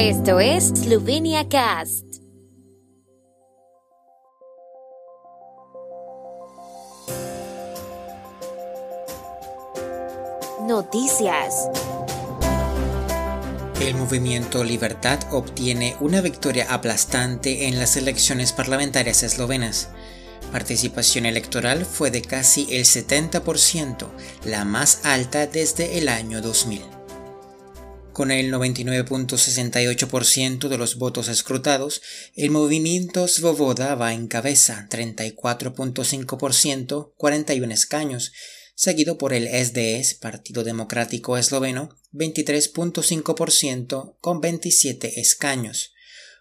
Esto es Slovenia Cast. Noticias. El movimiento Libertad obtiene una victoria aplastante en las elecciones parlamentarias eslovenas. Participación electoral fue de casi el 70%, la más alta desde el año 2000. Con el 99.68% de los votos escrutados, el movimiento Svoboda va en cabeza, 34.5%, 41 escaños, seguido por el SDS, Partido Democrático Esloveno, 23.5% con 27 escaños.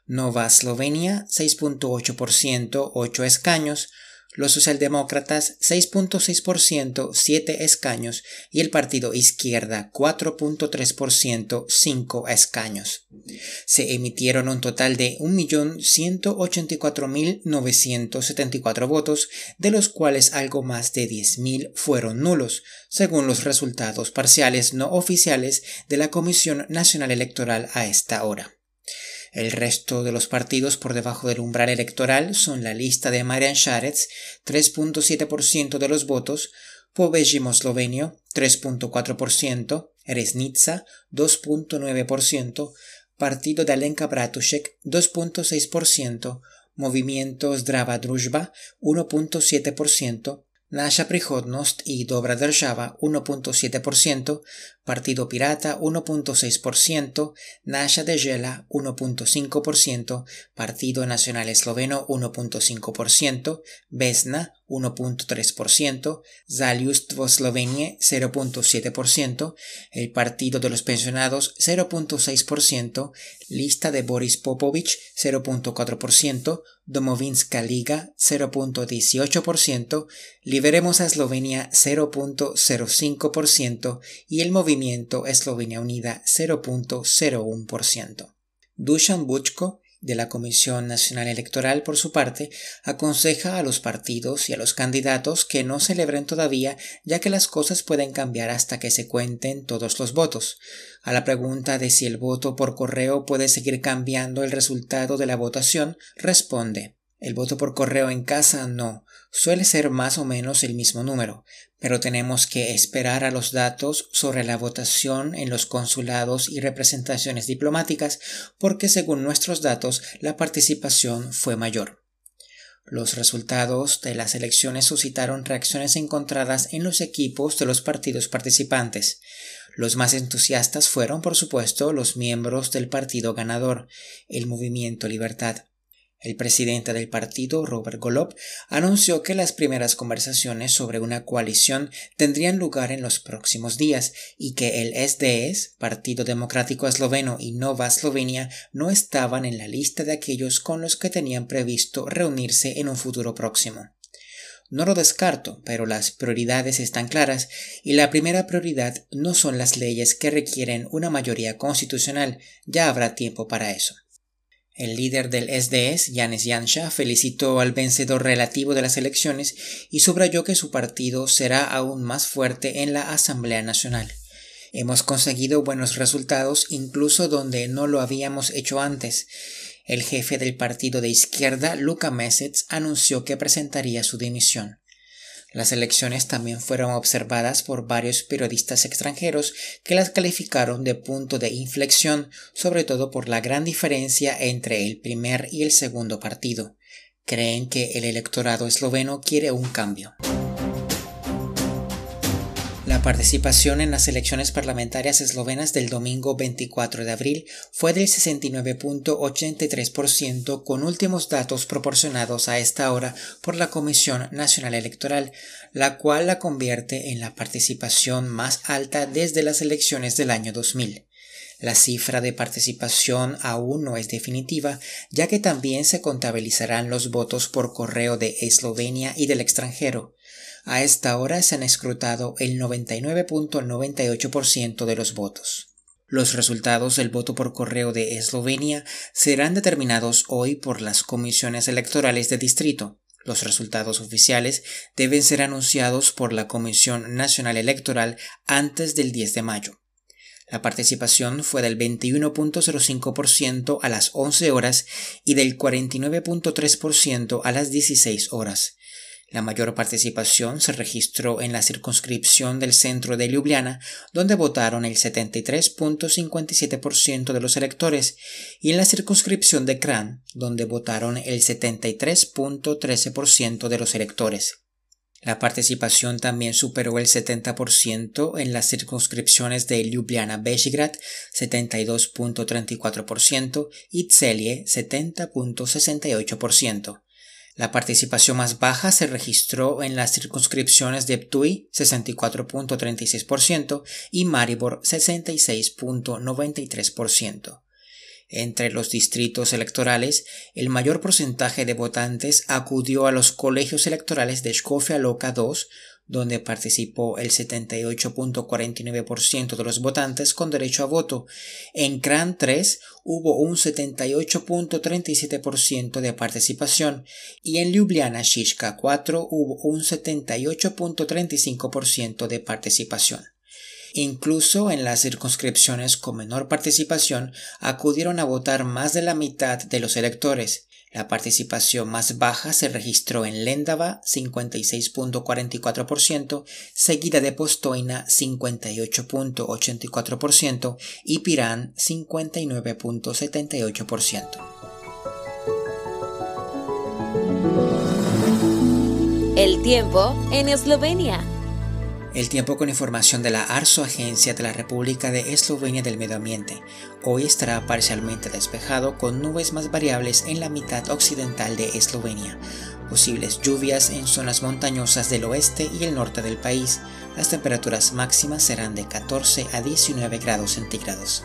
Nova Eslovenia, 6.8%, 8 escaños, los socialdemócratas 6.6%, 7 escaños y el partido Izquierda 4.3%, 5 escaños. Se emitieron un total de 1.184.974 votos, de los cuales algo más de 10.000 fueron nulos, según los resultados parciales no oficiales de la Comisión Nacional Electoral a esta hora. El resto de los partidos por debajo del umbral electoral son la lista de Marian Šarec, 3.7% de los votos, Pobejimo Slovenio, 3.4%, Resnica, 2.9%, Partido de Alenka Bratušek, 2.6%, Movimiento Zdrava Druzhba, 1.7%, Nasha Prihodnost y Dobra Država 1.7%, Partido Pirata 1.6%, Nasha Dejela 1.5%, Partido Nacional Esloveno 1.5%, Vesna 1.3%, Zaljustvo Slovenie 0.7%, el Partido de los Pensionados 0.6%, Lista de Boris Popovich 0.4%, Domovinska Liga 0.18%, Liberemos a Eslovenia 0.05% y el Movimiento Eslovenia Unida 0.01%. Dusan Buchko de la Comisión Nacional Electoral, por su parte, aconseja a los partidos y a los candidatos que no celebren todavía, ya que las cosas pueden cambiar hasta que se cuenten todos los votos. A la pregunta de si el voto por correo puede seguir cambiando el resultado de la votación, responde el voto por correo en casa no, suele ser más o menos el mismo número, pero tenemos que esperar a los datos sobre la votación en los consulados y representaciones diplomáticas porque según nuestros datos la participación fue mayor. Los resultados de las elecciones suscitaron reacciones encontradas en los equipos de los partidos participantes. Los más entusiastas fueron, por supuesto, los miembros del partido ganador, el Movimiento Libertad. El presidente del partido, Robert Golob, anunció que las primeras conversaciones sobre una coalición tendrían lugar en los próximos días y que el SDS, Partido Democrático Esloveno y Nova Eslovenia no estaban en la lista de aquellos con los que tenían previsto reunirse en un futuro próximo. No lo descarto, pero las prioridades están claras y la primera prioridad no son las leyes que requieren una mayoría constitucional, ya habrá tiempo para eso. El líder del SDS, Yanis Yansha, felicitó al vencedor relativo de las elecciones y subrayó que su partido será aún más fuerte en la Asamblea Nacional. Hemos conseguido buenos resultados incluso donde no lo habíamos hecho antes. El jefe del partido de izquierda, Luka Mesets, anunció que presentaría su dimisión. Las elecciones también fueron observadas por varios periodistas extranjeros que las calificaron de punto de inflexión, sobre todo por la gran diferencia entre el primer y el segundo partido. Creen que el electorado esloveno quiere un cambio. La participación en las elecciones parlamentarias eslovenas del domingo 24 de abril fue del 69.83% con últimos datos proporcionados a esta hora por la Comisión Nacional Electoral, la cual la convierte en la participación más alta desde las elecciones del año 2000. La cifra de participación aún no es definitiva, ya que también se contabilizarán los votos por correo de Eslovenia y del extranjero. A esta hora se han escrutado el 99.98% de los votos. Los resultados del voto por correo de Eslovenia serán determinados hoy por las comisiones electorales de distrito. Los resultados oficiales deben ser anunciados por la Comisión Nacional Electoral antes del 10 de mayo. La participación fue del 21.05% a las 11 horas y del 49.3% a las 16 horas. La mayor participación se registró en la circunscripción del centro de Ljubljana, donde votaron el 73.57% de los electores, y en la circunscripción de Kran, donde votaron el 73.13% de los electores. La participación también superó el 70% en las circunscripciones de Ljubljana-Bežigrad 72.34% y Celje 70.68%. La participación más baja se registró en las circunscripciones de Ptui 64.36% y Maribor 66.93%. Entre los distritos electorales, el mayor porcentaje de votantes acudió a los colegios electorales de Skofia Loca 2, donde participó el 78.49% de los votantes con derecho a voto. En Kran 3 hubo un 78.37% de participación y en Ljubljana Shishka 4 hubo un 78.35% de participación. Incluso en las circunscripciones con menor participación acudieron a votar más de la mitad de los electores. La participación más baja se registró en Lendava 56.44%, seguida de Postoina 58.84% y Pirán 59.78%. El tiempo en Eslovenia. El tiempo con información de la ARSO, Agencia de la República de Eslovenia del Medio Ambiente. Hoy estará parcialmente despejado con nubes más variables en la mitad occidental de Eslovenia. Posibles lluvias en zonas montañosas del oeste y el norte del país. Las temperaturas máximas serán de 14 a 19 grados centígrados.